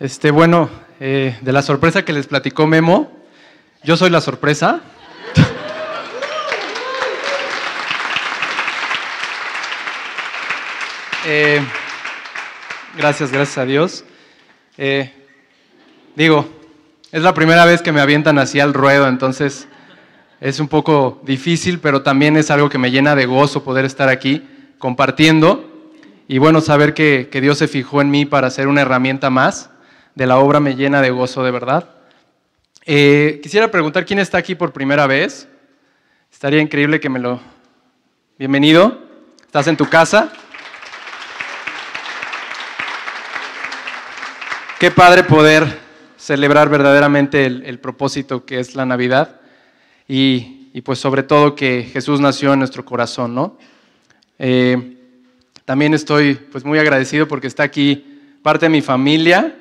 Este, bueno, eh, de la sorpresa que les platicó Memo, yo soy la sorpresa. Eh, gracias, gracias a Dios. Eh, digo, es la primera vez que me avientan así al ruedo, entonces es un poco difícil, pero también es algo que me llena de gozo poder estar aquí compartiendo y bueno, saber que, Dios se fijó en mí para ser una herramienta más de la obra me llena de gozo de verdad. Eh, quisiera preguntar quién está aquí por primera vez. Estaría increíble que me lo... Bienvenido. ¿Estás en tu casa? Qué padre poder celebrar verdaderamente el, propósito que es la Navidad y, pues sobre todo que Jesús nació en nuestro corazón, ¿no? Eh, también estoy pues muy agradecido porque está aquí parte de mi familia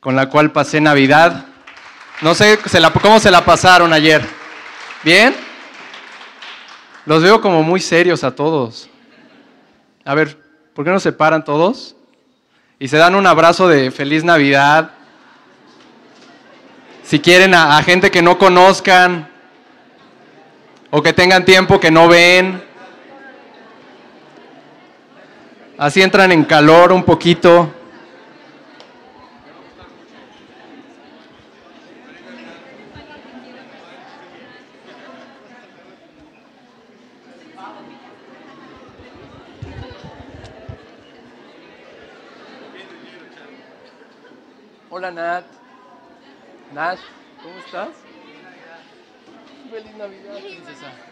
con la cual pasé Navidad. No sé cómo se la pasaron ayer. ¿Bien? Los veo como muy serios a todos. A ver, ¿por qué no se paran todos? Y se dan un abrazo de feliz Navidad. Si quieren a gente que no conozcan o que tengan tiempo que no ven. Así entran en calor un poquito. Hola Nat. Nash, ¿cómo estás? Feliz Navidad, princesa.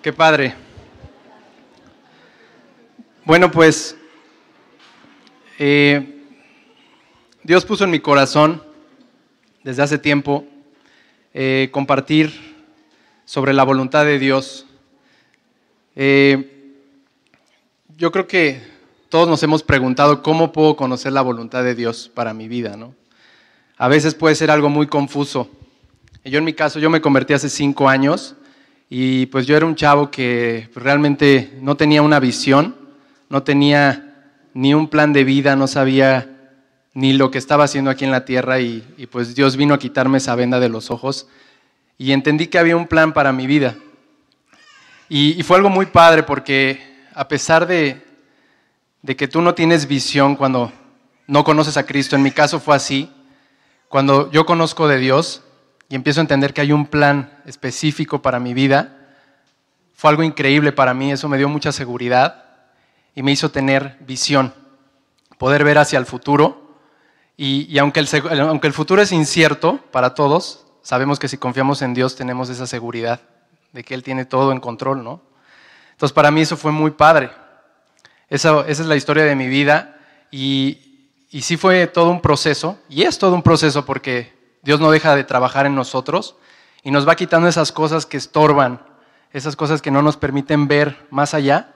Qué padre. Bueno, pues eh, Dios puso en mi corazón desde hace tiempo eh, compartir sobre la voluntad de Dios. Eh, yo creo que todos nos hemos preguntado cómo puedo conocer la voluntad de Dios para mi vida, ¿no? A veces puede ser algo muy confuso. Yo en mi caso, yo me convertí hace cinco años y pues yo era un chavo que realmente no tenía una visión, no tenía ni un plan de vida, no sabía ni lo que estaba haciendo aquí en la tierra y, pues Dios vino a quitarme esa venda de los ojos y entendí que había un plan para mi vida. Y, fue algo muy padre porque a pesar de, de que tú no tienes visión cuando no conoces a Cristo, en mi caso fue así, cuando yo conozco de Dios, y empiezo a entender que hay un plan específico para mi vida, fue algo increíble para mí, eso me dio mucha seguridad y me hizo tener visión, poder ver hacia el futuro. Y, aunque, el, aunque el futuro es incierto para todos, sabemos que si confiamos en Dios tenemos esa seguridad de que Él tiene todo en control, ¿no? Entonces para mí eso fue muy padre. Esa, esa es la historia de mi vida y, y sí fue todo un proceso, y es todo un proceso porque Dios no deja de trabajar en nosotros y nos va quitando esas cosas que estorban, esas cosas que no nos permiten ver más allá,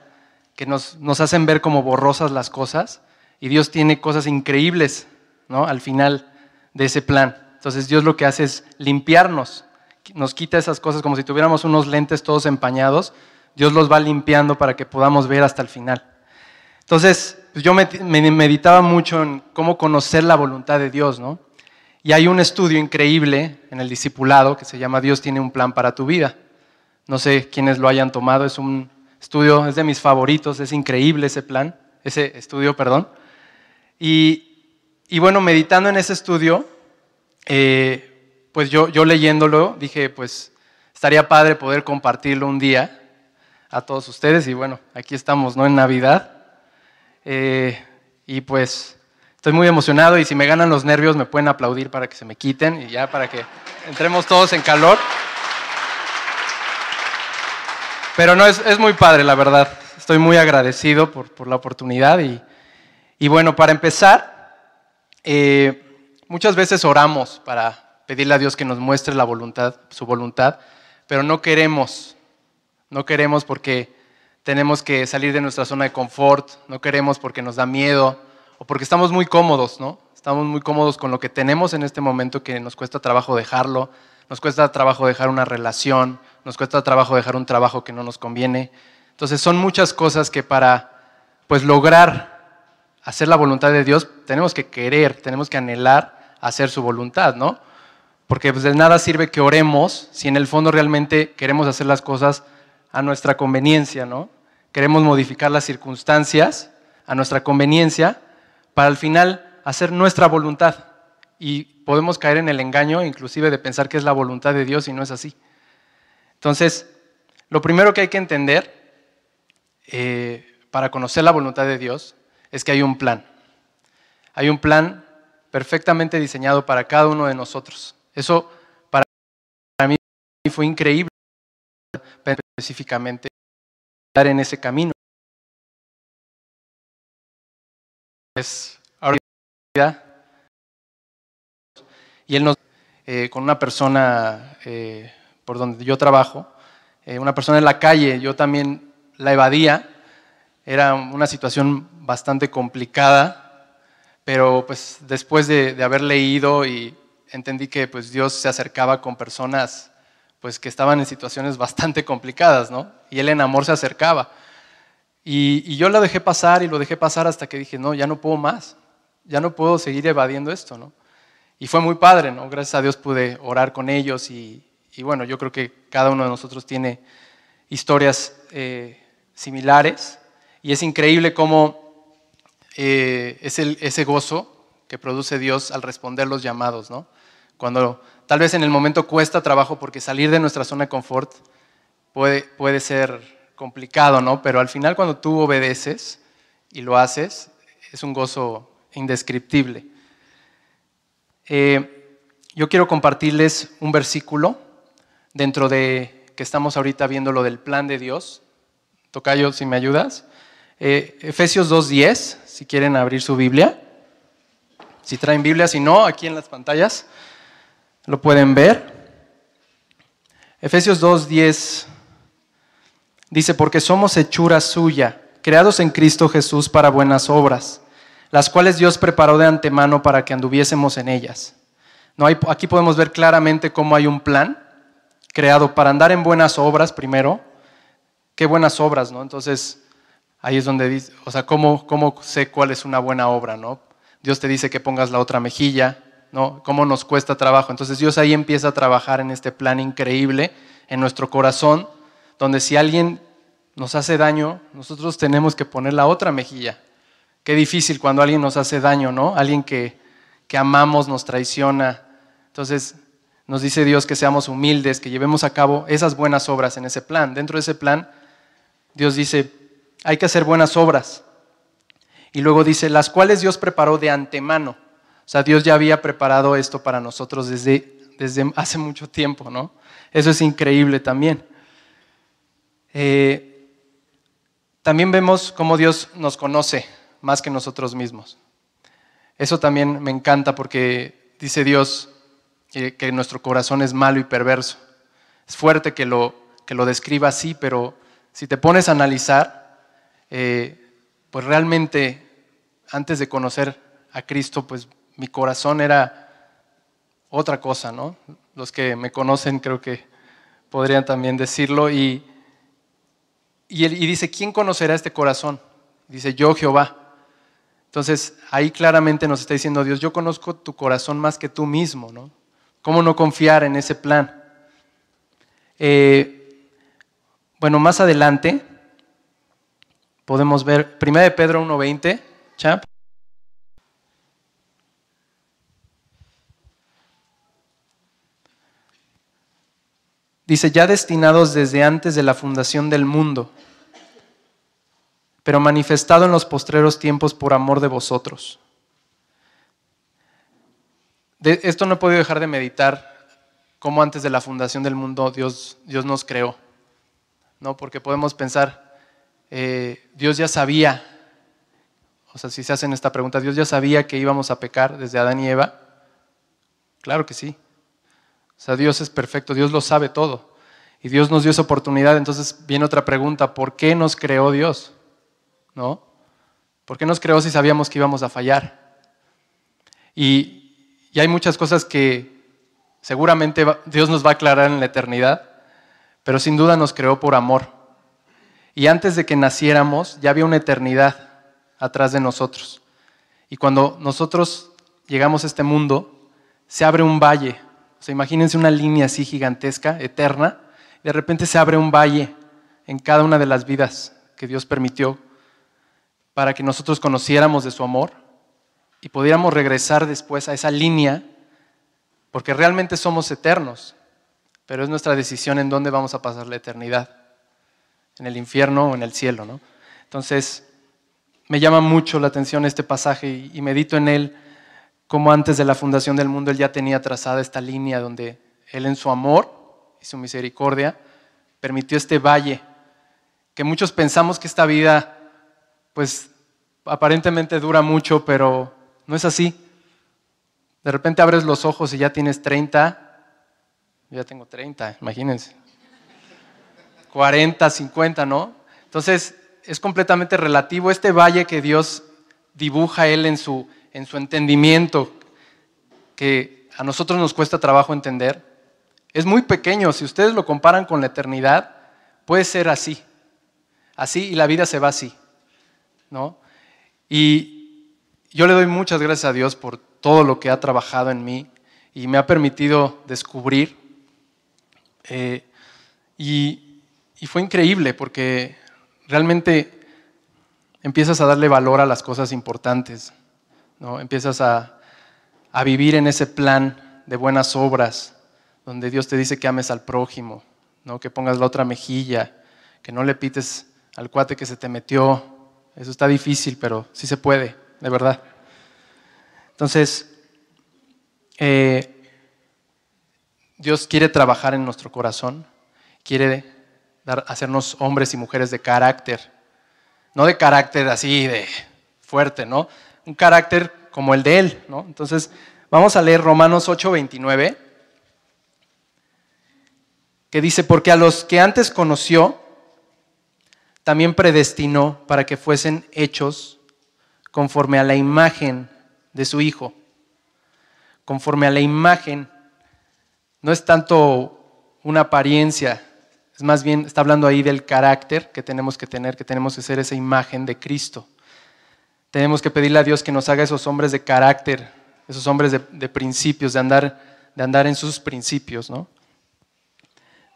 que nos, hacen ver como borrosas las cosas. Y Dios tiene cosas increíbles ¿no? al final de ese plan. Entonces Dios lo que hace es limpiarnos, nos quita esas cosas como si tuviéramos unos lentes todos empañados. Dios los va limpiando para que podamos ver hasta el final. Entonces, pues yo me meditaba mucho en cómo conocer la voluntad de Dios, ¿no? Y hay un estudio increíble en el discipulado que se llama Dios tiene un plan para tu vida. No sé quiénes lo hayan tomado, es un estudio, es de mis favoritos, es increíble ese plan, ese estudio, perdón. Y, bueno, meditando en ese estudio, eh, pues yo, yo leyéndolo dije, pues estaría padre poder compartirlo un día a todos ustedes y bueno, aquí estamos, ¿no? En Navidad. Eh, y pues Estoy muy emocionado y si me ganan los nervios me pueden aplaudir para que se me quiten y ya para que entremos todos en calor. Pero no, es, muy padre, la verdad. Estoy muy agradecido por, la oportunidad. Y, bueno, para empezar, eh, muchas veces oramos para pedirle a Dios que nos muestre la voluntad, su voluntad, pero no queremos. No queremos porque tenemos que salir de nuestra zona de confort, no queremos porque nos da miedo, o porque estamos muy cómodos, ¿no? Estamos muy cómodos con lo que tenemos en este momento que nos cuesta trabajo dejarlo. nos cuesta trabajo dejar una relación, nos cuesta trabajo dejar un trabajo que no nos conviene. Entonces son muchas cosas que para pues lograr hacer la voluntad de Dios tenemos que querer, tenemos que anhelar hacer su voluntad, ¿no? Porque pues, de nada sirve que oremos si en el fondo realmente queremos hacer las cosas a nuestra conveniencia, ¿no? Queremos modificar las circunstancias a nuestra conveniencia para al final hacer nuestra voluntad. Y podemos caer en el engaño inclusive de pensar que es la voluntad de Dios y no es así. Entonces, lo primero que hay que entender eh, para conocer la voluntad de Dios es que hay un plan. Hay un plan perfectamente diseñado para cada uno de nosotros. Eso para mí fue increíble específicamente estar en ese camino. Es y él nos eh, con una persona eh, por donde yo trabajo, eh, una persona en la calle, yo también la evadía, era una situación bastante complicada, pero pues después de, de haber leído y entendí que pues Dios se acercaba con personas pues que estaban en situaciones bastante complicadas, ¿no? Y él en amor se acercaba. Y, yo lo dejé pasar y lo dejé pasar hasta que dije, no, ya no puedo más, ya no puedo seguir evadiendo esto, ¿no? Y fue muy padre, ¿no? Gracias a Dios pude orar con ellos y, bueno, yo creo que cada uno de nosotros tiene historias eh, similares y es increíble cómo eh, es el, ese gozo que produce Dios al responder los llamados, ¿no? Cuando tal vez en el momento cuesta trabajo porque salir de nuestra zona de confort puede, puede ser complicado, ¿no? Pero al final cuando tú obedeces y lo haces, es un gozo indescriptible. Eh, yo quiero compartirles un versículo dentro de que estamos ahorita viendo lo del plan de Dios. Tocayo, si me ayudas. Eh, Efesios 2.10, si quieren abrir su Biblia. Si traen Biblia, si no, aquí en las pantallas. Lo pueden ver. Efesios 2.10 dice, porque somos hechura suya, creados en Cristo Jesús para buenas obras, las cuales Dios preparó de antemano para que anduviésemos en ellas. No hay, aquí podemos ver claramente cómo hay un plan creado para andar en buenas obras primero. Qué buenas obras, ¿no? Entonces, ahí es donde dice, o sea, ¿cómo, cómo sé cuál es una buena obra, ¿no? Dios te dice que pongas la otra mejilla, ¿no? Cómo nos cuesta trabajo. Entonces Dios ahí empieza a trabajar en este plan increíble en nuestro corazón, donde si alguien nos hace daño, nosotros tenemos que poner la otra mejilla. Qué difícil cuando alguien nos hace daño, ¿no? Alguien que, que amamos nos traiciona. Entonces nos dice Dios que seamos humildes, que llevemos a cabo esas buenas obras en ese plan. Dentro de ese plan, Dios dice, hay que hacer buenas obras. Y luego dice, las cuales Dios preparó de antemano. O sea, Dios ya había preparado esto para nosotros desde, desde hace mucho tiempo, ¿no? Eso es increíble también. Eh, también vemos cómo Dios nos conoce más que nosotros mismos. Eso también me encanta porque dice Dios que, nuestro corazón es malo y perverso. Es fuerte que lo, que lo describa así, pero si te pones a analizar, eh, pues realmente antes de conocer a Cristo, pues mi corazón era otra cosa, ¿no? Los que me conocen creo que podrían también decirlo. Y, y, y dice, ¿quién conocerá este corazón? Dice, yo Jehová. Entonces, ahí claramente nos está diciendo Dios, yo conozco tu corazón más que tú mismo, ¿no? ¿Cómo no confiar en ese plan? Eh, bueno, más adelante podemos ver 1 de Pedro 1.20, chap. Dice, ya destinados desde antes de la fundación del mundo, pero manifestado en los postreros tiempos por amor de vosotros. De esto no he podido dejar de meditar cómo antes de la fundación del mundo Dios, Dios nos creó. ¿no? Porque podemos pensar, eh, Dios ya sabía, o sea, si se hacen esta pregunta, Dios ya sabía que íbamos a pecar desde Adán y Eva. Claro que sí. Sea, Dios es perfecto, Dios lo sabe todo. Y Dios nos dio esa oportunidad. Entonces viene otra pregunta, ¿por qué nos creó Dios? ¿No? ¿Por qué nos creó si sabíamos que íbamos a fallar? Y, hay muchas cosas que, Seguramente Dios nos va a aclarar en la eternidad, pero sin duda nos creó por amor. Y antes de que naciéramos ya había una eternidad atrás de nosotros. Y cuando nosotros llegamos a este mundo, se abre un valle. O sea, imagínense una línea así gigantesca, eterna, y de repente se abre un valle en cada una de las vidas que Dios permitió para que nosotros conociéramos de su amor y pudiéramos regresar después a esa línea, porque realmente somos eternos, pero es nuestra decisión en dónde vamos a pasar la eternidad, en el infierno o en el cielo. ¿no? Entonces, me llama mucho la atención este pasaje y, medito en él, como antes de la fundación del mundo él ya tenía trazada esta línea donde él en su amor y su misericordia permitió este valle, que muchos pensamos que esta vida, pues aparentemente dura mucho, pero no es así. De repente abres los ojos y ya tienes 30, yo ya tengo 30, imagínense. 40, 50, ¿no? Entonces, es completamente relativo. Este valle que Dios dibuja Él en su, en su entendimiento, que a nosotros nos cuesta trabajo entender, es muy pequeño. Si ustedes lo comparan con la eternidad, puede ser así. Así y la vida se va así. ¿no? Y yo le doy muchas gracias a Dios por todo lo que ha trabajado en mí y me ha permitido descubrir. Eh, y, y fue increíble porque realmente empiezas a darle valor a las cosas importantes, ¿no? empiezas a, vivir en ese plan de buenas obras, donde Dios te dice que ames al prójimo, ¿no? que pongas la otra mejilla, que no le pites al cuate que se te metió. Eso está difícil, pero sí se puede, de verdad. Entonces, eh, Dios quiere trabajar en nuestro corazón, quiere hacernos hombres y mujeres de carácter. No de carácter así de fuerte, ¿no? Un carácter como el de Él, ¿no? Entonces, vamos a leer Romanos 8:29, que dice, porque a los que antes conoció, también predestinó para que fuesen hechos conforme a la imagen de su Hijo. Conforme a la imagen, no es tanto una apariencia, es más bien, está hablando ahí del carácter que tenemos que tener, que tenemos que ser esa imagen de Cristo. Tenemos que pedirle a Dios que nos haga esos hombres de carácter, esos hombres de, principios, de andar, de andar en sus principios, ¿no?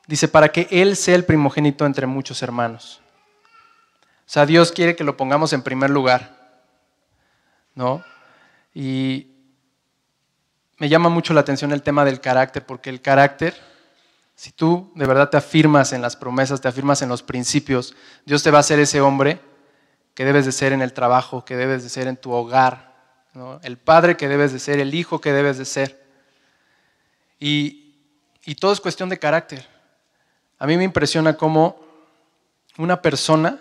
Dice, para que Él sea el primogénito entre muchos hermanos. O sea, Dios quiere que lo pongamos en primer lugar, ¿no? Y me llama mucho la atención el tema del carácter, porque el carácter si tú de verdad te afirmas en las promesas, te afirmas en los principios, Dios te va a hacer ese hombre que debes de ser en el trabajo, que debes de ser en tu hogar, el padre que debes de ser, el hijo que debes de ser. Y, y todo es cuestión de carácter. A mí me impresiona cómo una persona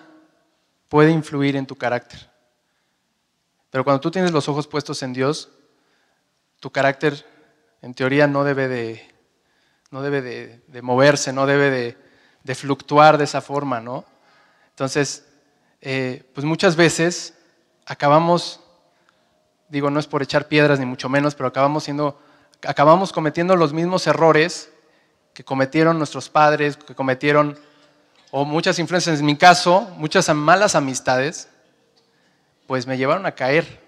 puede influir en tu carácter. Pero cuando tú tienes los ojos puestos en Dios, tu carácter en teoría no debe de no debe de, moverse, no debe de, fluctuar de esa forma, ¿no? Entonces, eh, pues muchas veces acabamos, digo, no es por echar piedras ni mucho menos, pero acabamos siendo, acabamos cometiendo los mismos errores que cometieron nuestros padres, que cometieron, o muchas influencias, en mi caso, muchas malas amistades, pues me llevaron a caer,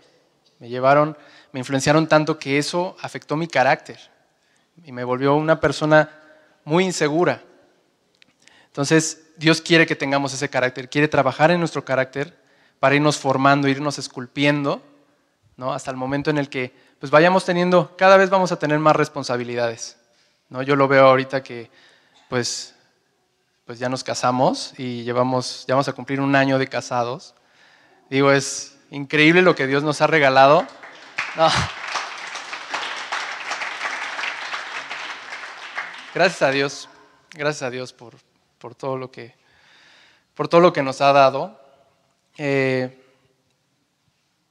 me llevaron, me influenciaron tanto que eso afectó mi carácter y me volvió una persona muy insegura. Entonces, Dios quiere que tengamos ese carácter, quiere trabajar en nuestro carácter para irnos formando, irnos esculpiendo, ¿no? hasta el momento en el que pues vayamos teniendo, cada vez vamos a tener más responsabilidades. ¿no? Yo lo veo ahorita que pues, pues ya nos casamos y llevamos, ya vamos a cumplir un año de casados. Digo, es increíble lo que Dios nos ha regalado. Gracias a Dios, gracias a Dios por, por, todo, lo que, por todo lo que nos ha dado. Eh,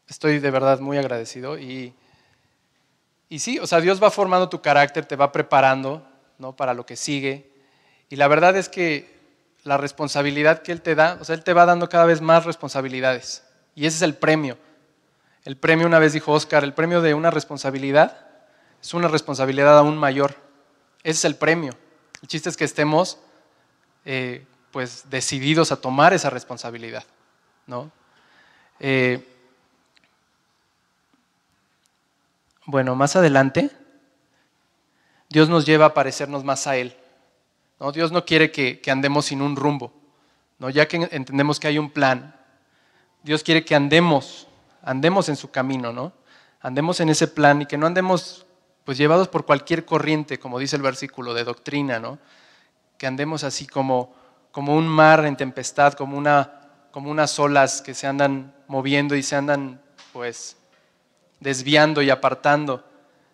estoy de verdad muy agradecido y, y sí, o sea, Dios va formando tu carácter, te va preparando ¿no? para lo que sigue. Y la verdad es que la responsabilidad que Él te da, o sea, Él te va dando cada vez más responsabilidades. Y ese es el premio. El premio, una vez dijo Oscar, el premio de una responsabilidad es una responsabilidad aún mayor Ese es el premio. El chiste es que estemos eh, pues decididos a tomar esa responsabilidad. ¿no? Eh, bueno, más adelante, Dios nos lleva a parecernos más a Él. ¿no? Dios no quiere que, andemos sin un rumbo. ¿no? Ya que entendemos que hay un plan, Dios quiere que andemos, andemos en su camino, ¿no? Andemos en ese plan y que no andemos pues llevados por cualquier corriente, como dice el versículo de doctrina, ¿no? Que andemos así como, como un mar en tempestad, como, una, como unas olas que se andan moviendo y se andan pues desviando y apartando,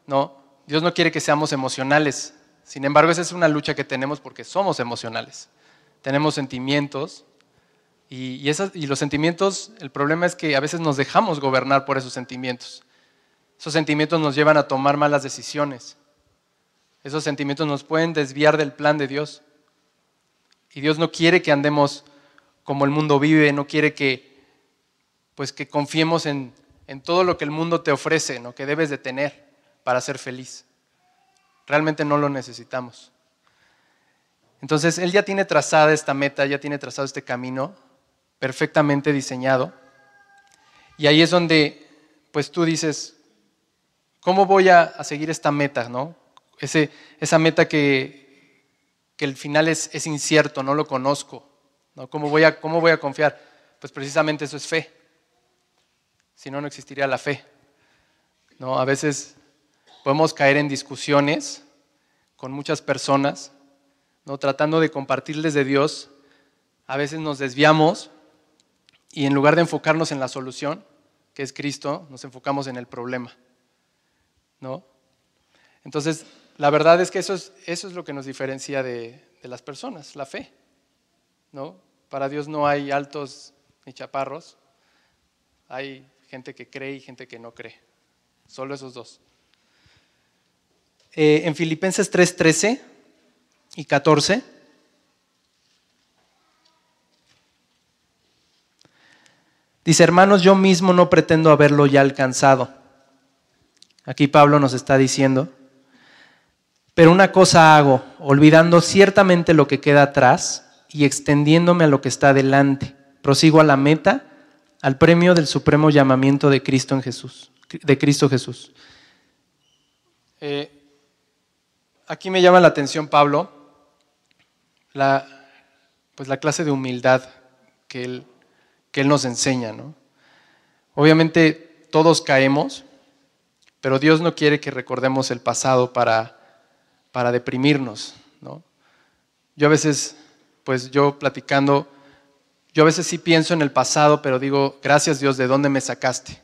¿no? Dios no quiere que seamos emocionales. Sin embargo, esa es una lucha que tenemos porque somos emocionales. Tenemos sentimientos y, y los sentimientos, el problema es que a veces nos dejamos gobernar por esos sentimientos. Esos sentimientos nos llevan a tomar malas decisiones. Esos sentimientos nos pueden desviar del plan de Dios. Y Dios no quiere que andemos como el mundo vive, no quiere que, pues, que confiemos en, en todo lo que el mundo te ofrece, ¿no? que debes de tener para ser feliz. Realmente no lo necesitamos. Entonces, Él ya tiene trazada esta meta, ya tiene trazado este camino perfectamente diseñado. Y ahí es donde, pues tú dices, ¿Cómo voy a, seguir esta meta? ¿no? Ese, esa meta que, que el final es, es, incierto, no lo conozco. ¿no? ¿Cómo, voy a, ¿Cómo voy a confiar? Pues precisamente eso es fe. Si no, no existiría la fe. ¿no? A veces podemos caer en discusiones con muchas personas, ¿no? tratando de compartirles de Dios. A veces nos desviamos y en lugar de enfocarnos en la solución, que es Cristo, nos enfocamos en el problema. ¿no? Entonces, la verdad es que eso es, eso es lo que nos diferencia de, las personas, la fe, ¿no? Para Dios no hay altos ni chaparros, hay gente que cree y gente que no cree, solo esos dos. Eh, en Filipenses 3, 13 y 14, dice, hermanos, yo mismo no pretendo haberlo ya alcanzado Aquí Pablo nos está diciendo, pero una cosa hago, olvidando ciertamente lo que queda atrás y extendiéndome a lo que está delante. Prosigo a la meta, al premio del supremo llamamiento de Cristo en Jesús, de Cristo Jesús. Eh, aquí me llama la atención Pablo, la, pues la clase de humildad que él, que él nos enseña. ¿no? Obviamente todos caemos, pero Dios no quiere que recordemos el pasado para, para deprimirnos, ¿no? Yo a veces, pues yo platicando, yo a veces sí pienso en el pasado, pero digo, gracias Dios, ¿de dónde me sacaste?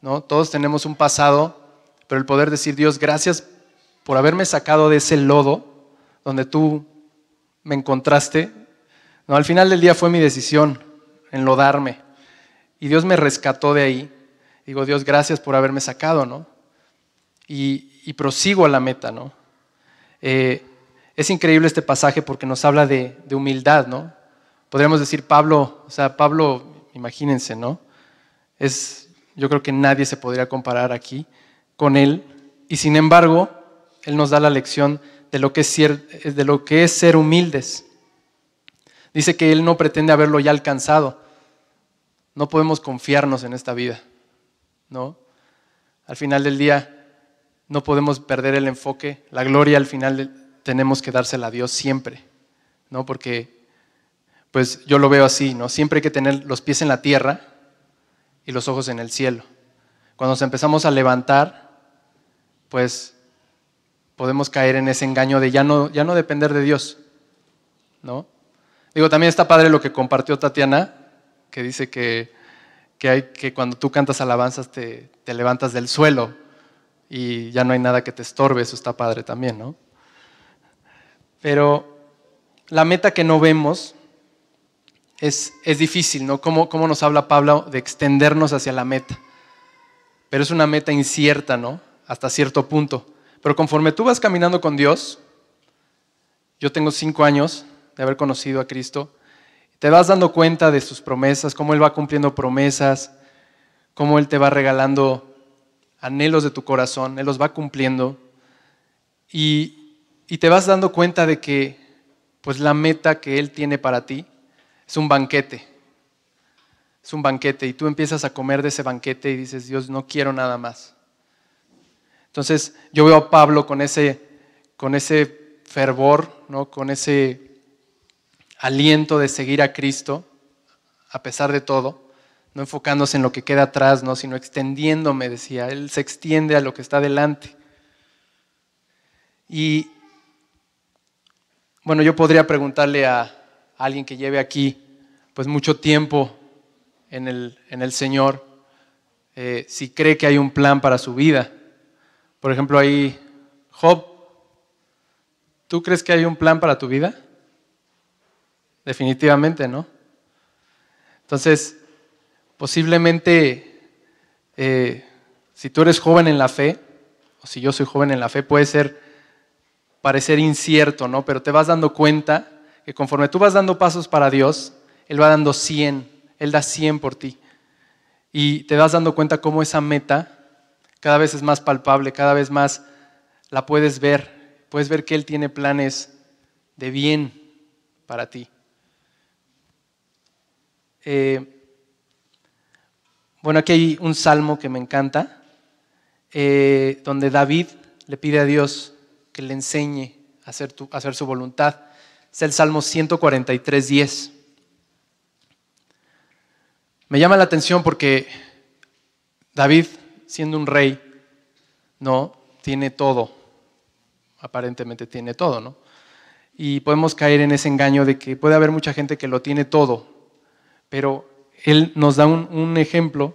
¿No? Todos tenemos un pasado, pero el poder decir, Dios, gracias por haberme sacado de ese lodo donde tú me encontraste. No, al final del día fue mi decisión enlodarme. Y Dios me rescató de ahí. Digo, Dios, gracias por haberme sacado, ¿no? Y, prosigo a la meta, ¿no? Eh, es increíble este pasaje porque nos habla de, humildad, ¿no? Podríamos decir Pablo, o sea, Pablo, imagínense, ¿no? Es, yo creo que nadie se podría comparar aquí con él. Y sin embargo, él nos da la lección de lo que es ser, de lo que es ser humildes. Dice que él no pretende haberlo ya alcanzado. No podemos confiarnos en esta vida. ¿no? Al final del día no podemos perder el enfoque, la gloria al final tenemos que dársela a Dios siempre, ¿no? Porque pues yo lo veo así, ¿no? Siempre hay que tener los pies en la tierra y los ojos en el cielo. Cuando nos empezamos a levantar, pues podemos caer en ese engaño de ya no, ya no depender de Dios, ¿no? Digo, también está padre lo que compartió Tatiana, que dice que hay, que cuando tú cantas alabanzas te, te levantas del suelo y ya no hay nada que te estorbe, eso está padre también, ¿no? Pero la meta que no vemos es, es difícil, ¿no? ¿Cómo, ¿Cómo, nos habla Pablo de extendernos hacia la meta? Pero es una meta incierta, ¿no? Hasta cierto punto. Pero conforme tú vas caminando con Dios, yo tengo cinco años de haber conocido a Cristo, te vas dando cuenta de sus promesas, cómo Él va cumpliendo promesas, cómo Él te va regalando anhelos de tu corazón, Él los va cumpliendo. Y, y te vas dando cuenta de que pues la meta que Él tiene para ti es un banquete. Es un banquete y tú empiezas a comer de ese banquete y dices, Dios, no quiero nada más. Entonces yo veo a Pablo con ese, con ese fervor, ¿no? con ese aliento de seguir a Cristo, a pesar de todo, no enfocándose en lo que queda atrás, ¿no? sino extendiéndome, decía, Él se extiende a lo que está delante. Y bueno, yo podría preguntarle a alguien que lleve aquí pues mucho tiempo en el, en el Señor eh, si cree que hay un plan para su vida. Por ejemplo, ahí, Job, ¿tú crees que hay un plan para tu vida? Definitivamente, ¿no? Entonces, posiblemente, eh, si tú eres joven en la fe, o si yo soy joven en la fe, puede ser parecer incierto, ¿no? Pero te vas dando cuenta que conforme tú vas dando pasos para Dios, Él va dando 100, Él da 100 por ti. Y te vas dando cuenta cómo esa meta cada vez es más palpable, cada vez más la puedes ver. Puedes ver que Él tiene planes de bien para ti. Eh, bueno, aquí hay un salmo que me encanta, eh, donde David le pide a Dios que le enseñe a hacer, hacer su voluntad. Es el Salmo 143, 10. Me llama la atención porque David, siendo un rey, no tiene todo, aparentemente tiene todo, ¿no? Y podemos caer en ese engaño de que puede haber mucha gente que lo tiene todo, pero él nos da un, ejemplo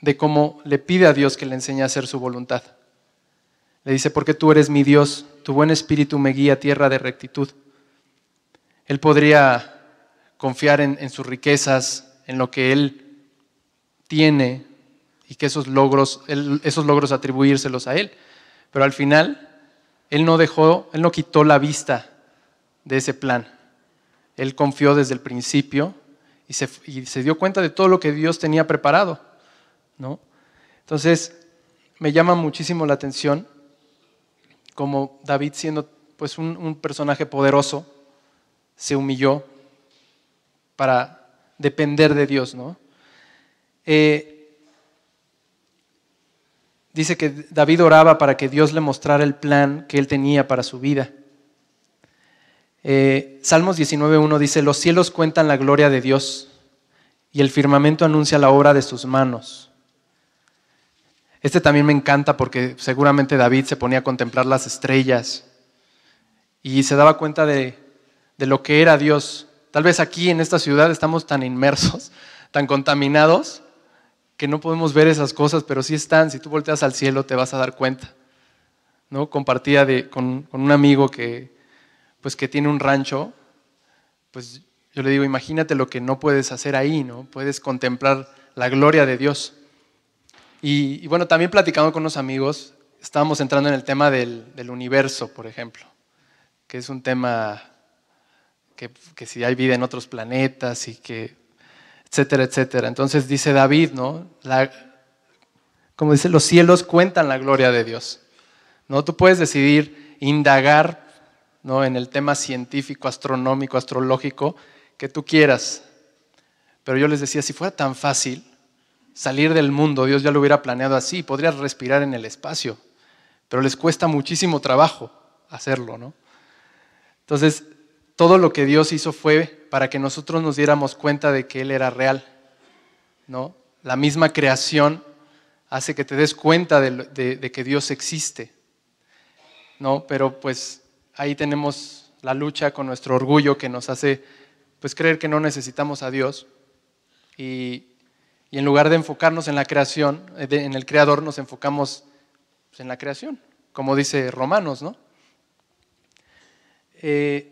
de cómo le pide a Dios que le enseñe a hacer su voluntad. Le dice, porque tú eres mi Dios, tu buen espíritu me guía tierra de rectitud. Él podría confiar en, sus riquezas, en lo que él tiene y que esos logros, esos logros atribuírselos a él. Pero al final, él no dejó, él no quitó la vista de ese plan. Él confió desde el principio y se, dio cuenta de todo lo que Dios tenía preparado. ¿no? Entonces, me llama muchísimo la atención como David siendo pues un, personaje poderoso, se humilló para depender de Dios, ¿no? Eh, dice que David oraba para que Dios le mostrara el plan que él tenía para su vida. Eh, Salmos 19.1 dice, los cielos cuentan la gloria de Dios y el firmamento anuncia la obra de sus manos. Este también me encanta porque seguramente David se ponía a contemplar las estrellas y se daba cuenta de, de lo que era Dios. Tal vez aquí en esta ciudad estamos tan inmersos, tan contaminados, que no podemos ver esas cosas, pero sí están. Si tú volteas al cielo te vas a dar cuenta. ¿no? Compartía de, con, con, un amigo que, pues que tiene un rancho, pues yo le digo, imagínate lo que no puedes hacer ahí, ¿no? Puedes contemplar la gloria de Dios. Y, bueno, también platicando con unos amigos, estábamos entrando en el tema del, universo, por ejemplo, que es un tema que, si hay vida en otros planetas y que, etcétera, etcétera. Entonces dice David, ¿no? Como dice, los cielos cuentan la gloria de Dios. ¿no? Tú puedes decidir indagar ¿no? en el tema científico, astronómico, astrológico, que tú quieras. Pero yo les decía, si fuera tan fácil salir del mundo, Dios ya lo hubiera planeado así, podrías respirar en el espacio, pero les cuesta muchísimo trabajo hacerlo, ¿no? Entonces, todo lo que Dios hizo fue para que nosotros nos diéramos cuenta de que Él era real, ¿no? La misma creación hace que te des cuenta de, de que Dios existe, ¿no? Pero pues ahí tenemos la lucha con nuestro orgullo que nos hace pues creer que no necesitamos a Dios y, en lugar de enfocarnos en la creación, eh, en el creador, nos enfocamos pues, en la creación, como dice Romanos, ¿no? Eh,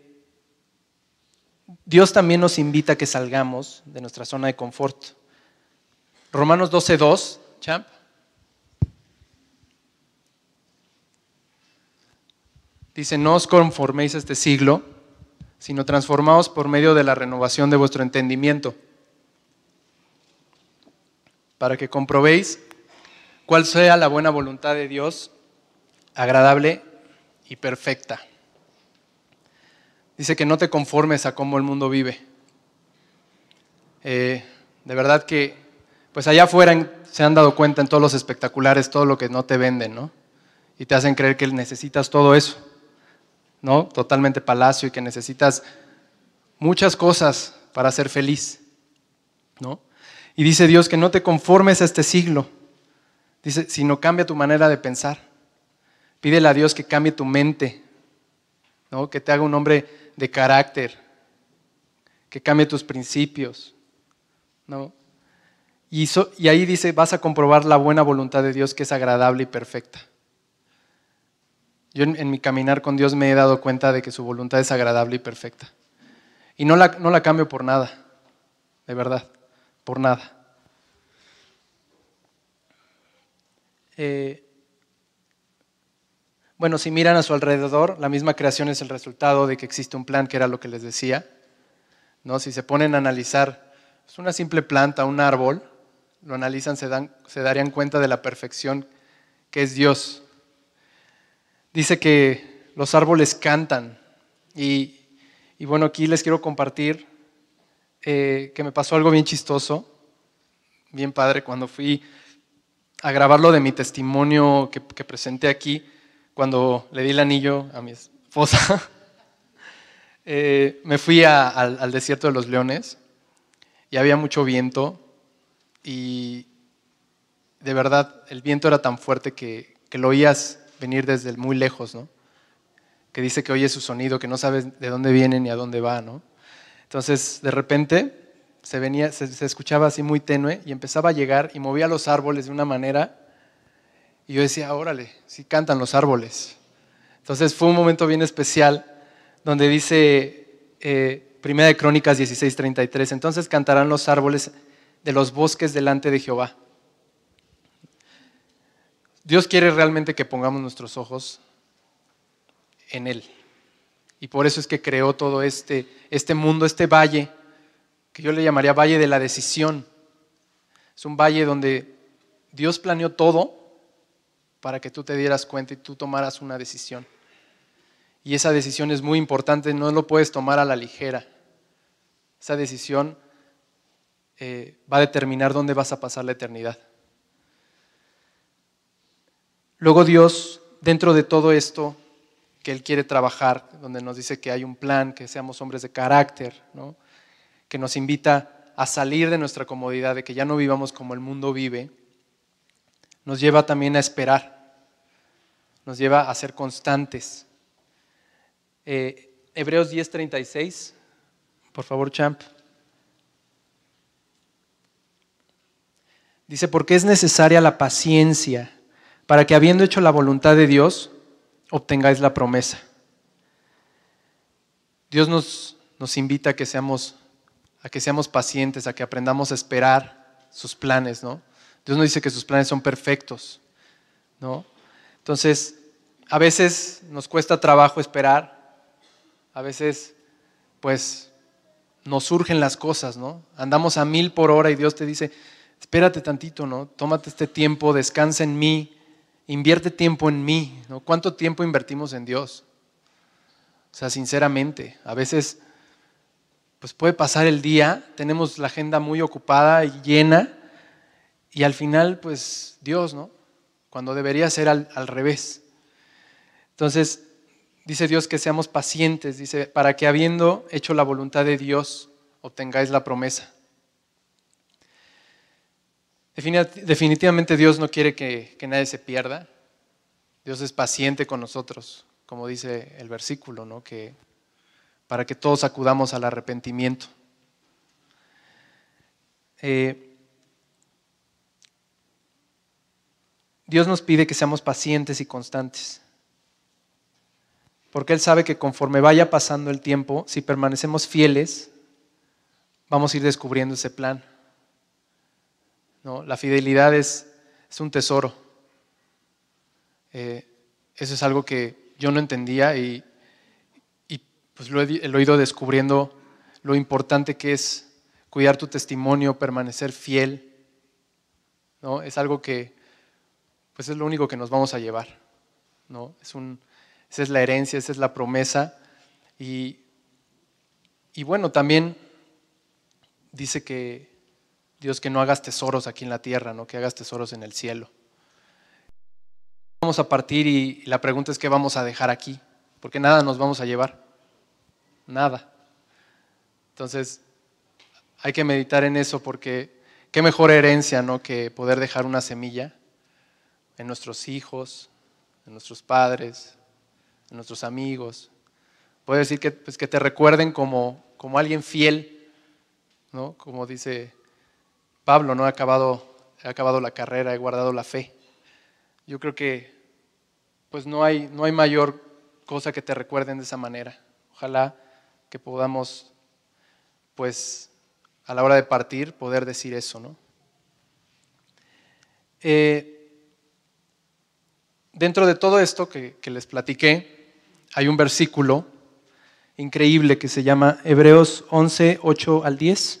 Dios también nos invita a que salgamos de nuestra zona de confort. Romanos 12.2, champ. Dice, no os conforméis a este siglo, sino transformaos por medio de la renovación de vuestro entendimiento, para que comprobéis cuál sea la buena voluntad de Dios, agradable y perfecta. Dice que no te conformes a cómo el mundo vive. Eh, de verdad que, pues allá afuera se han dado cuenta en todos los espectaculares, todo lo que no te venden, ¿no? Y te hacen creer que necesitas todo eso, ¿no? Totalmente palacio y que necesitas muchas cosas para ser feliz, ¿no? Y dice Dios que no te conformes a este siglo, dice, sino cambia tu manera de pensar. Pídele a Dios que cambie tu mente, ¿no? que te haga un hombre de carácter, que cambie tus principios. ¿no? Y, y ahí dice, vas a comprobar la buena voluntad de Dios que es agradable y perfecta. Yo en, mi caminar con Dios me he dado cuenta de que su voluntad es agradable y perfecta. Y no la, no la cambio por nada, de verdad, por nada. Eh, bueno, si miran a su alrededor, la misma creación es el resultado de que existe un plan, que era lo que les decía. ¿no? Si se ponen a analizar, es una simple planta, un árbol, lo analizan, se, dan, se darían cuenta de la perfección que es Dios. Dice que los árboles cantan. Y, bueno, aquí les quiero compartir eh, que me pasó algo bien chistoso, bien padre, cuando fui a grabarlo de mi testimonio que, que presenté aquí cuando le di el anillo a mi esposa, eh, me fui al, desierto de los leones y había mucho viento y de verdad el viento era tan fuerte que, lo oías venir desde muy lejos, ¿no? Que dice que oye su sonido, que no sabes de dónde viene ni a dónde va, ¿no? Entonces, de repente, se, venía, se, se escuchaba así muy tenue y empezaba a llegar y movía los árboles de una manera y yo decía, órale, sí cantan los árboles. Entonces fue un momento bien especial donde dice eh, Primera de Crónicas 16:33, entonces cantarán los árboles de los bosques delante de Jehová. Dios quiere realmente que pongamos nuestros ojos en Él. Y por eso es que creó todo este, este mundo, este valle, que yo le llamaría valle de la decisión. Es un valle donde Dios planeó todo para que tú te dieras cuenta y tú tomaras una decisión. Y esa decisión es muy importante, no lo puedes tomar a la ligera. Esa decisión eh, va a determinar dónde vas a pasar la eternidad. Luego Dios, dentro de todo esto que Él quiere trabajar, donde nos dice que hay un plan, que seamos hombres de carácter, que nos invita a salir de nuestra comodidad, de que ya no vivamos como el mundo vive, nos lleva también a esperar, nos lleva a ser constantes. Eh, Hebreos 10:36, por favor, Champ. Dice, porque es necesaria la paciencia para que habiendo hecho la voluntad de Dios, obtengáis la promesa. Dios nos, nos invita a que, seamos, a que seamos pacientes, a que aprendamos a esperar sus planes, ¿no? Dios no dice que sus planes son perfectos, ¿no? Entonces, a veces nos cuesta trabajo esperar, a veces, pues, nos surgen las cosas, ¿no? Andamos a mil por hora y Dios te dice, espérate tantito, ¿no? Tómate este tiempo, descansa en mí, invierte tiempo en mí, ¿no? ¿Cuánto tiempo invertimos en Dios? O sea, sinceramente, a veces, pues puede pasar el día, tenemos la agenda muy ocupada y llena, y al final, pues Dios, ¿no? Cuando debería ser al, revés. Entonces, dice Dios que seamos pacientes, dice, para que habiendo hecho la voluntad de Dios, obtengáis la promesa. Definitivamente Dios no quiere que, nadie se pierda. Dios es paciente con nosotros, como dice el versículo, ¿no? Que para que todos acudamos al arrepentimiento. Eh, Dios nos pide que seamos pacientes y constantes. Porque Él sabe que conforme vaya pasando el tiempo, si permanecemos fieles, vamos a ir descubriendo ese plan. ¿No? La fidelidad es, es un tesoro. Eh, eso es algo que yo no entendía y, pues lo he, lo he ido descubriendo lo importante que es cuidar tu testimonio, permanecer fiel. ¿no? Es algo que, pues es lo único que nos vamos a llevar. ¿no? Es, un, esa es la herencia, esa es la promesa. Y, y bueno, también dice que Dios que no hagas tesoros aquí en la tierra, no que hagas tesoros en el cielo. Vamos a partir y la pregunta es qué vamos a dejar aquí, porque nada nos vamos a llevar, nada. Entonces, hay que meditar en eso porque qué mejor herencia, ¿no? que poder dejar una semilla en nuestros hijos, en nuestros padres, en nuestros amigos. Puede decir que, pues, que te recuerden como, como alguien fiel, ¿no? Como dice Pablo, ¿no? He acabado, he acabado la carrera, he guardado la fe. Yo creo que pues no hay, no hay mayor cosa que te recuerden de esa manera. Ojalá que podamos, pues, a la hora de partir, poder decir eso, ¿no? Eh, dentro de todo esto que, que les platiqué, hay un versículo increíble que se llama Hebreos 11, 8 al 10.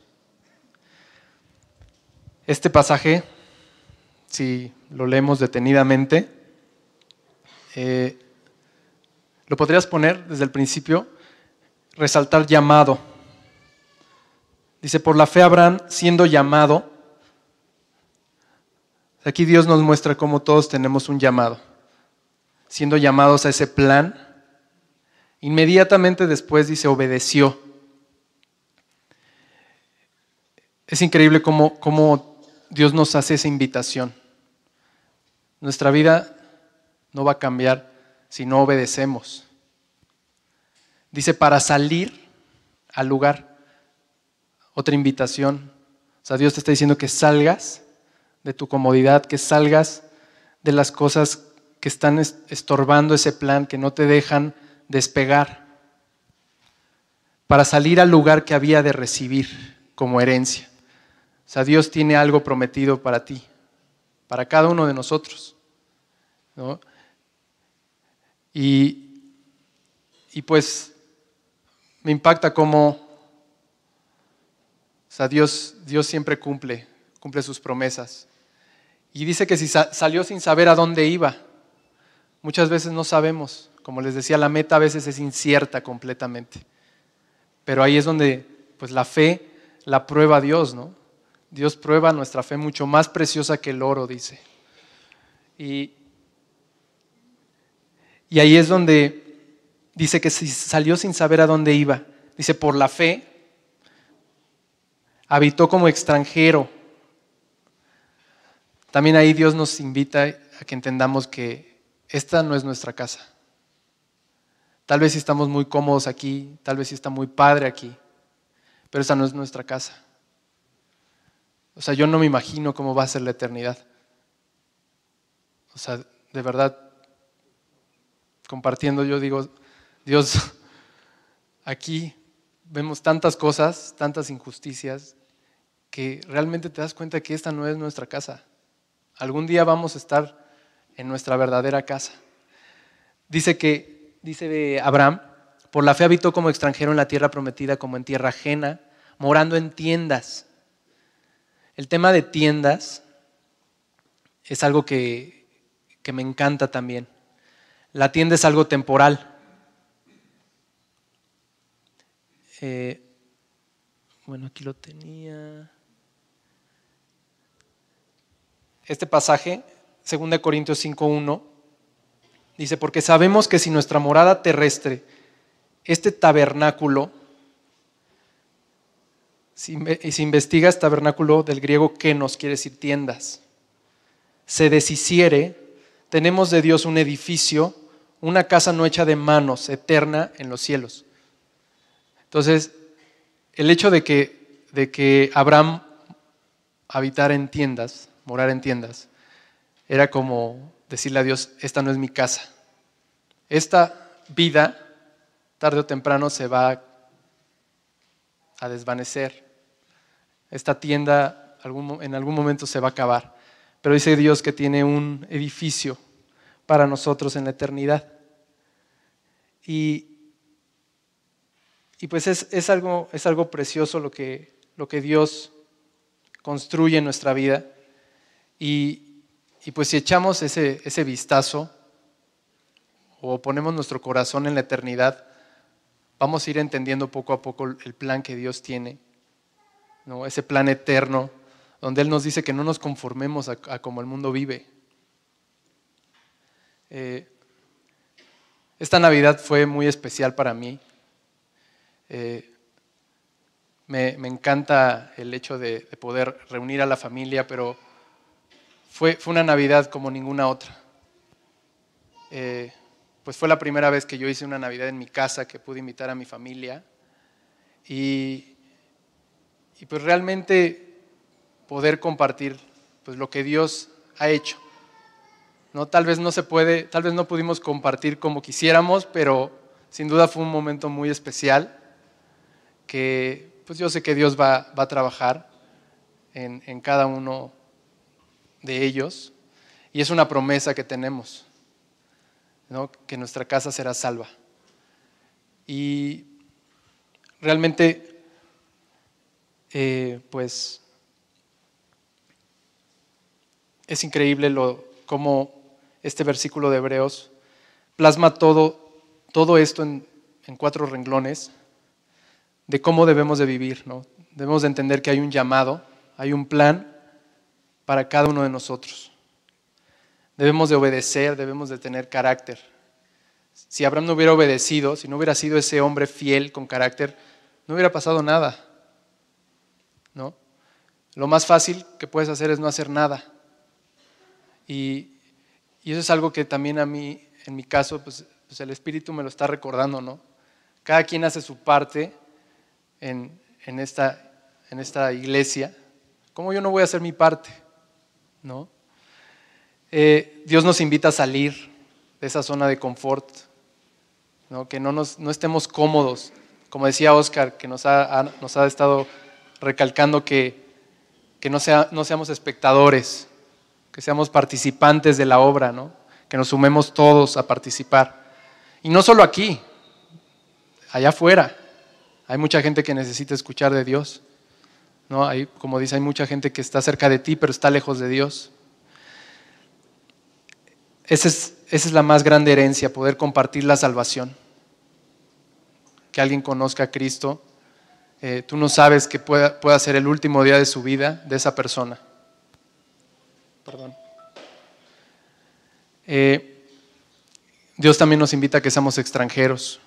Este pasaje, si lo leemos detenidamente, eh, lo podrías poner desde el principio, resaltar llamado. Dice, por la fe Abraham siendo llamado, aquí Dios nos muestra cómo todos tenemos un llamado, siendo llamados a ese plan, inmediatamente después dice, obedeció. Es increíble cómo, cómo Dios nos hace esa invitación. Nuestra vida no va a cambiar si no obedecemos. Dice, para salir al lugar, otra invitación. O sea, Dios te está diciendo que salgas de tu comodidad, que salgas de las cosas que están estorbando ese plan, que no te dejan despegar, para salir al lugar que había de recibir como herencia. O sea, Dios tiene algo prometido para ti, para cada uno de nosotros. Y, y pues me impacta cómo o sea, Dios, Dios siempre cumple, cumple sus promesas. Y dice que si salió sin saber a dónde iba, muchas veces no sabemos. Como les decía, la meta a veces es incierta completamente. Pero ahí es donde pues la fe la prueba a Dios, ¿no? Dios prueba nuestra fe mucho más preciosa que el oro, dice. Y, ahí es donde dice que salió sin saber a dónde iba. Dice, por la fe, habitó como extranjero. También ahí Dios nos invita a que entendamos que esta no es nuestra casa. Tal vez si estamos muy cómodos aquí, tal vez si está muy padre aquí, pero esta no es nuestra casa. O sea, yo no me imagino cómo va a ser la eternidad. O sea, de verdad, compartiendo, yo digo, Dios, aquí vemos tantas cosas, tantas injusticias, que realmente te das cuenta que esta no es nuestra casa. Algún día vamos a estar en nuestra verdadera casa. Dice que, dice Abraham, por la fe habitó como extranjero en la tierra prometida, como en tierra ajena, morando en tiendas el tema de tiendas es algo que, me encanta también. La tienda es algo temporal. Eh, bueno, aquí lo tenía. Este pasaje, 2 Corintios 5.1, dice, porque sabemos que si nuestra morada terrestre, este tabernáculo, si, si investigas tabernáculo del griego nos quiere decir tiendas, se deshiciere, tenemos de Dios un edificio, una casa no hecha de manos, eterna en los cielos. Entonces, el hecho de que de que Abraham habitar en tiendas, morar en tiendas, era como decirle a Dios, esta no es mi casa. Esta vida, tarde o temprano, se va a desvanecer. Esta tienda en algún momento se va a acabar. Pero dice Dios que tiene un edificio para nosotros en la eternidad. Y, y pues es, algo, es algo precioso lo que, lo que Dios construye en nuestra vida. Y, pues si echamos ese, ese vistazo o ponemos nuestro corazón en la eternidad, vamos a ir entendiendo poco a poco el plan que Dios tiene, ¿no? ese plan eterno, donde Él nos dice que no nos conformemos a, como el mundo vive. Eh, esta Navidad fue muy especial para mí. Eh, me, encanta el hecho de, poder reunir a la familia, pero fue, fue una Navidad como ninguna otra. Eh, pues fue la primera vez que yo hice una Navidad en mi casa, que pude invitar a mi familia. Y, y pues realmente poder compartir pues lo que Dios ha hecho. No, tal vez no se puede, tal vez no pudimos compartir como quisiéramos, pero sin duda fue un momento muy especial que pues yo sé que Dios va, a trabajar en, en cada uno de ellos y es una promesa que tenemos, ¿no? que nuestra casa será salva. Y realmente, eh, pues, es increíble lo, cómo este versículo de Hebreos plasma todo, todo esto en, en cuatro renglones de cómo debemos de vivir. ¿no? Debemos de entender que hay un llamado, hay un plan para cada uno de nosotros. Debemos de obedecer, debemos de tener carácter. Si Abraham no hubiera obedecido, si no hubiera sido ese hombre fiel con carácter, no hubiera pasado nada. ¿No? Lo más fácil que puedes hacer es no hacer nada. Y, eso es algo que también a mí, en mi caso, pues, pues el Espíritu me lo está recordando, ¿no? Cada quien hace su parte en, esta, en esta iglesia, ¿cómo yo no voy a hacer mi parte? ¿No? Eh, Dios nos invita a salir de esa zona de confort, ¿no? que no, nos, no estemos cómodos. Como decía Oscar, que nos ha, nos ha estado recalcando que, que no, sea, no seamos espectadores, que seamos participantes de la obra, ¿no? que nos sumemos todos a participar. Y no solo aquí, allá afuera. Hay mucha gente que necesita escuchar de Dios. ¿no? Hay, como dice, hay mucha gente que está cerca de ti, pero está lejos de Dios. Esa es, esa es la más grande herencia, poder compartir la salvación. Que alguien conozca a Cristo. Eh, tú no sabes que pueda, ser el último día de su vida de esa persona. Perdón. Eh, Dios también nos invita a que seamos extranjeros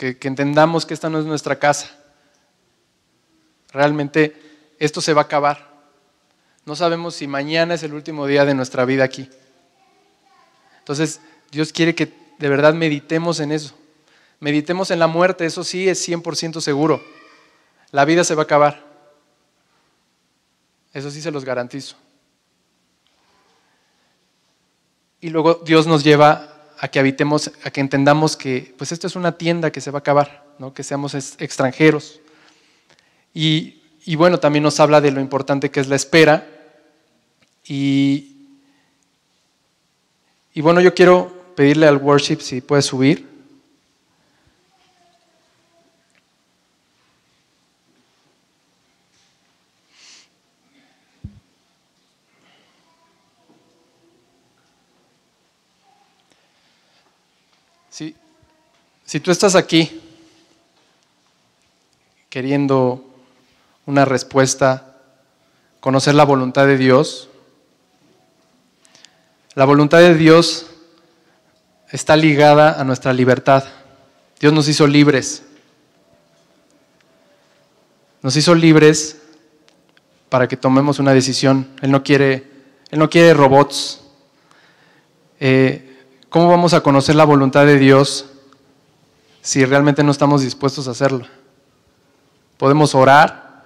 que, entendamos que esta no es nuestra casa. Realmente esto se va a acabar. No sabemos si mañana es el último día de nuestra vida aquí. Entonces, Dios quiere que de verdad meditemos en eso. Meditemos en la muerte, eso sí es 100% seguro. La vida se va a acabar. Eso sí se los garantizo. Y luego Dios nos lleva a que habitemos, a que entendamos que pues esto es una tienda que se va a acabar, ¿no? que seamos extranjeros. Y, y, bueno, también nos habla de lo importante que es la espera. Y, y bueno, yo quiero pedirle al worship si puede subir. Si tú estás aquí queriendo una respuesta, conocer la voluntad de Dios, la voluntad de Dios está ligada a nuestra libertad. Dios nos hizo libres. Nos hizo libres para que tomemos una decisión. Él no quiere, él no quiere robots. Eh, ¿Cómo vamos a conocer la voluntad de Dios si realmente no estamos dispuestos a hacerlo. Podemos orar,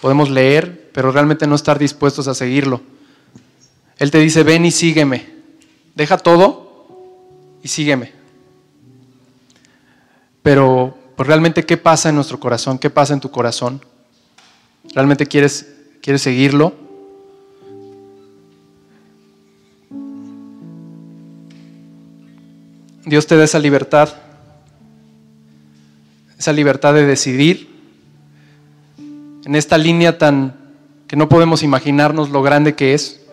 podemos leer, pero realmente no estar dispuestos a seguirlo. Él te dice, ven y sígueme. Deja todo y sígueme. Pero pues, realmente, ¿qué pasa en nuestro corazón? ¿Qué pasa en tu corazón? ¿Realmente quieres, quieres seguirlo? Dios te da esa libertad, esa libertad de decidir en esta línea tan que no podemos imaginarnos lo grande que es.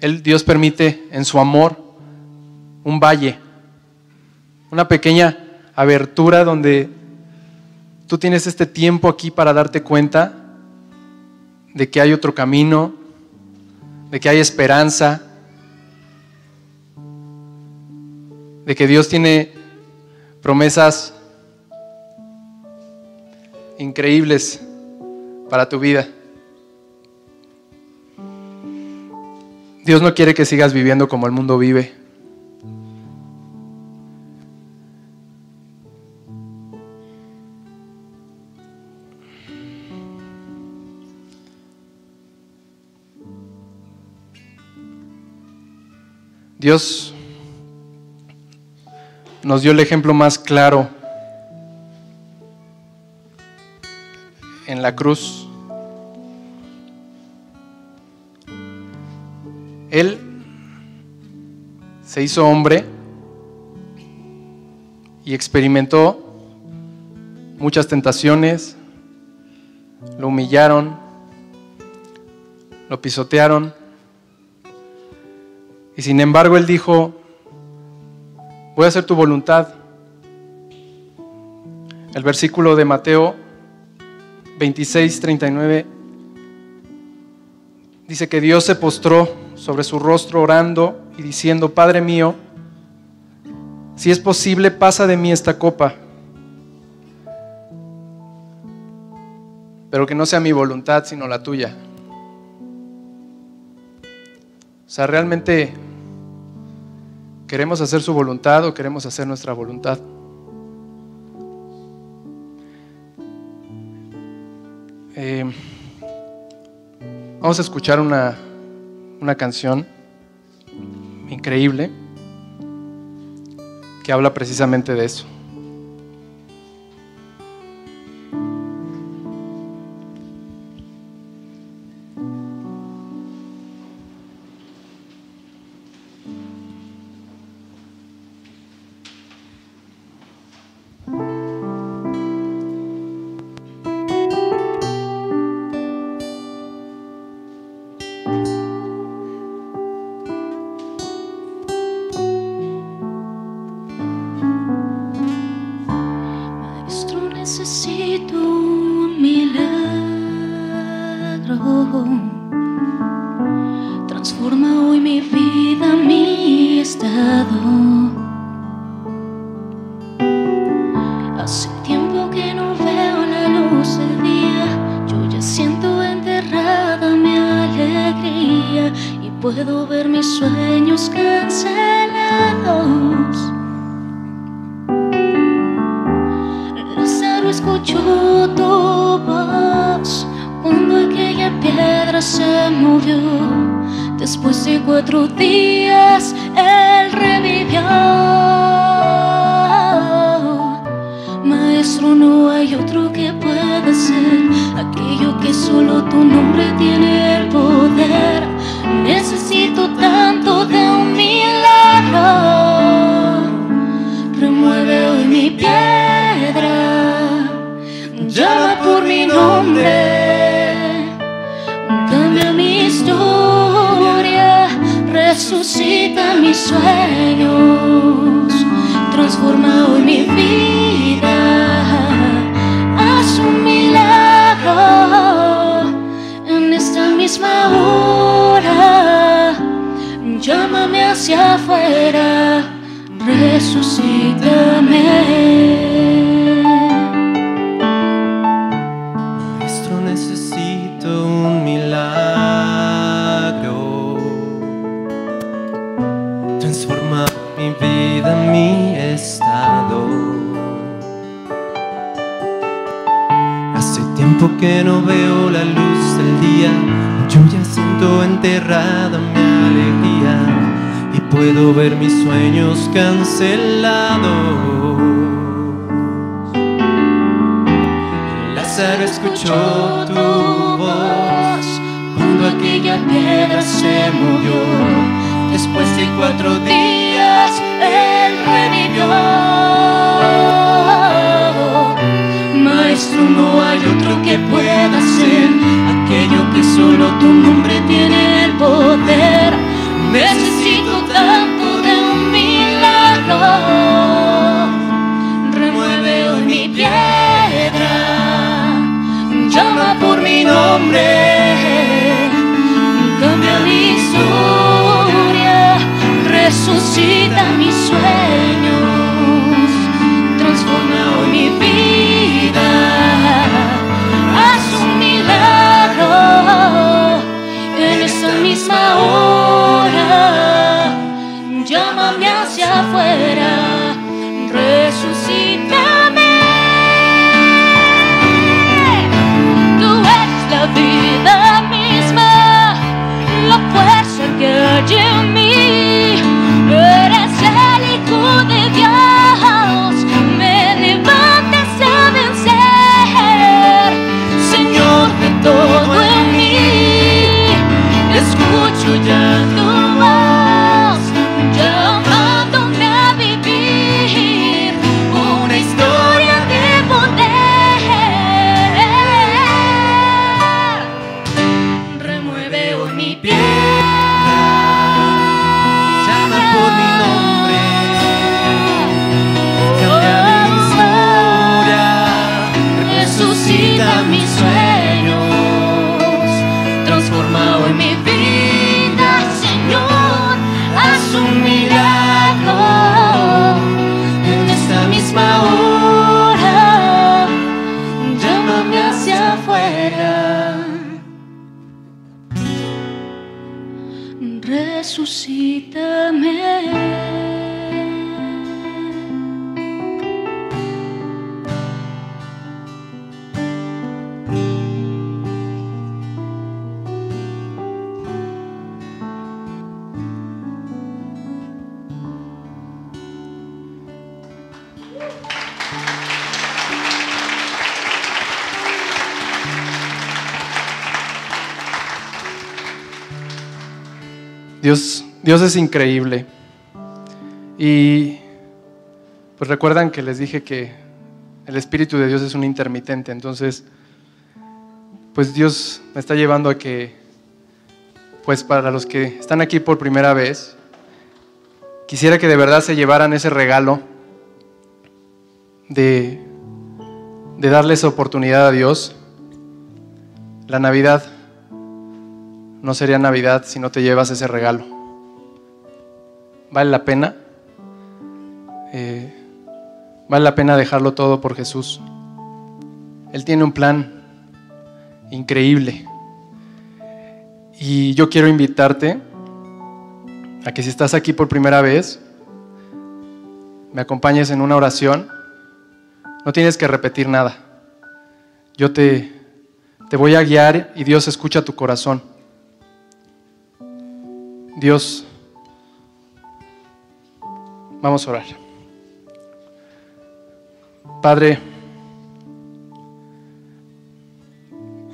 Él, Dios permite en su amor un valle, una pequeña abertura donde tú tienes este tiempo aquí para darte cuenta de que hay otro camino, de que hay esperanza, de que Dios tiene promesas increíbles para tu vida. Dios no quiere que sigas viviendo como el mundo vive. Dios nos dio el ejemplo más claro en la cruz. Él se hizo hombre y experimentó muchas tentaciones, lo humillaron, lo pisotearon, y sin embargo él dijo, voy a hacer tu voluntad. El versículo de Mateo 26, 39 dice que Dios se postró sobre su rostro orando y diciendo, Padre mío, si es posible, pasa de mí esta copa, pero que no sea mi voluntad, sino la tuya. O sea, realmente ¿Queremos hacer su voluntad o queremos hacer nuestra voluntad? Eh, vamos a escuchar una, una canción increíble que habla precisamente de eso. Puedo ver mis sueños cancelados. Lázaro escuchó tu voz cuando aquella piedra se movió. Después de cuatro días, él revivió. Maestro, no hay otro que pueda ser aquello que solo tu nombre tiene. resucita mis sueños, transforma hoy mi vida, haz un milagro en esta misma hora, llámame hacia afuera, resucítame. Enterrada mi alegría y puedo ver mis sueños cancelados. Lázaro escuchó tu voz cuando aquella piedra se movió. Después de cuatro días, él revivió. Maestro, no hay otro que pueda hacer aquello que solo tu nombre tiene el poder. Necesito tanto de un milagro. Remueve hoy mi piedra, llama por mi nombre, cambia mi historia, resucita mis Dios, es increíble. Y pues recuerdan que les dije que el Espíritu de Dios es un intermitente. Entonces, pues Dios me está llevando a que, pues para los que están aquí por primera vez, quisiera que de verdad se llevaran ese regalo de, de darles oportunidad a Dios. La Navidad no sería Navidad si no te llevas ese regalo. Vale la pena. Eh, vale la pena dejarlo todo por Jesús. Él tiene un plan increíble. Y yo quiero invitarte a que si estás aquí por primera vez, me acompañes en una oración. No tienes que repetir nada. Yo te, te voy a guiar y Dios escucha tu corazón. Dios, vamos a orar. Padre,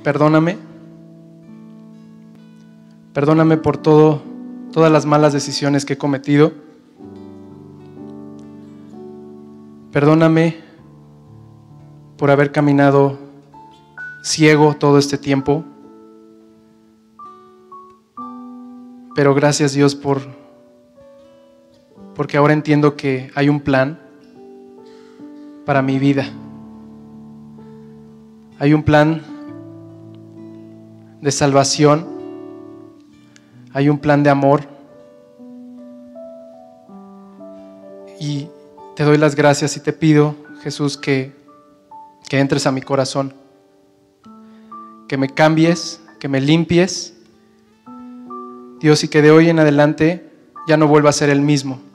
perdóname. Perdóname por todo, todas las malas decisiones que he cometido. Perdóname por haber caminado ciego todo este tiempo. Pero gracias Dios por porque ahora entiendo que hay un plan para mi vida. Hay un plan de salvación. Hay un plan de amor. Y te doy las gracias y te pido, Jesús, que, que entres a mi corazón. Que me cambies, que me limpies. Dios, y que de hoy en adelante ya no vuelva a ser el mismo.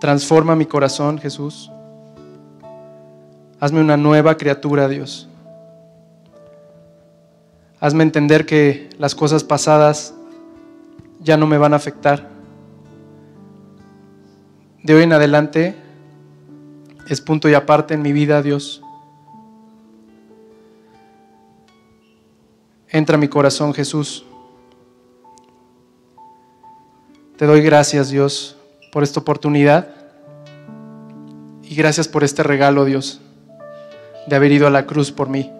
Transforma mi corazón, Jesús. Hazme una nueva criatura, Dios. Hazme entender que las cosas pasadas ya no me van a afectar. De hoy en adelante es punto y aparte en mi vida, Dios. Entra a mi corazón, Jesús. Te doy gracias, Dios, por esta oportunidad y gracias por este regalo, Dios, de haber ido a la cruz por mí.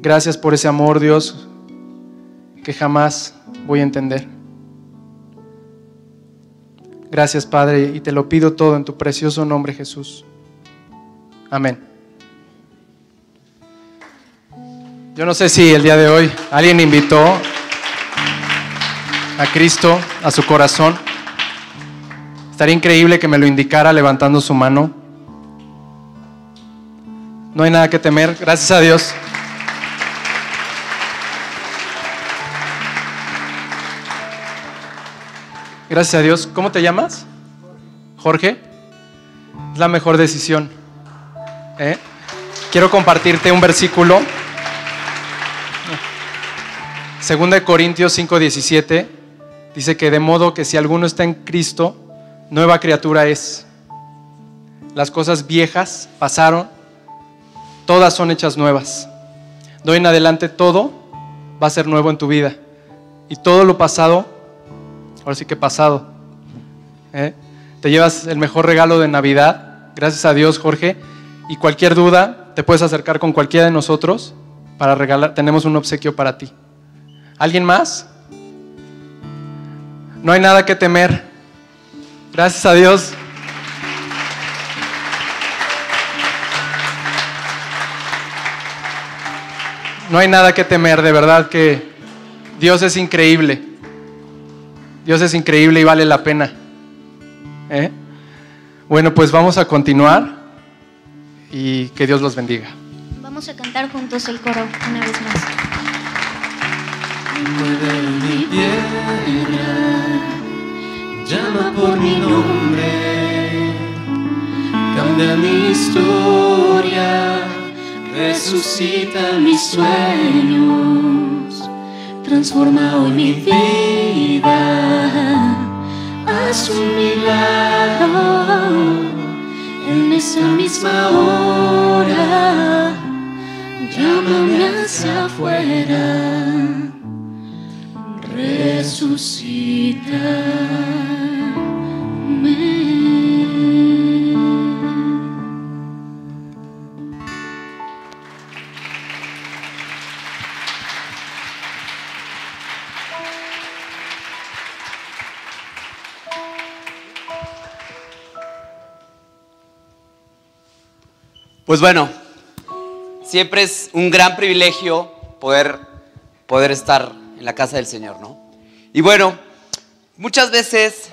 Gracias por ese amor, Dios, que jamás voy a entender. Gracias, Padre, y te lo pido todo en tu precioso nombre, Jesús. Amén. Yo no sé si el día de hoy alguien invitó a Cristo a su corazón. Estaría increíble que me lo indicara levantando su mano. No hay nada que temer, gracias a Dios. Gracias a Dios. ¿Cómo te llamas? Jorge. Es la mejor decisión. ¿eh? Quiero compartirte un versículo. Segunda de Corintios 5:17 dice que de modo que si alguno está en Cristo, nueva criatura es. Las cosas viejas pasaron, todas son hechas nuevas. De hoy en adelante todo va a ser nuevo en tu vida. Y todo lo pasado ahora sí que pasado. ¿eh? Te llevas el mejor regalo de Navidad, gracias a Dios, Jorge. Y cualquier duda, te puedes acercar con cualquiera de nosotros para regalar. Tenemos un obsequio para ti. ¿Alguien más? No hay nada que temer. Gracias a Dios. No hay nada que temer, de verdad que Dios es increíble. Dios es increíble y vale la pena. ¿eh? Bueno, pues vamos a continuar y que Dios los bendiga. Vamos a cantar juntos el coro una vez más. Mueve mi piedra, llama por mi nombre, cambia mi historia, resucita mis sueños, transforma hoy mi vida, haz un milagro en esa misma hora, llámame hacia afuera. Pues bueno, siempre es un gran privilegio poder, poder estar en la casa del Señor, ¿no? Y bueno, muchas veces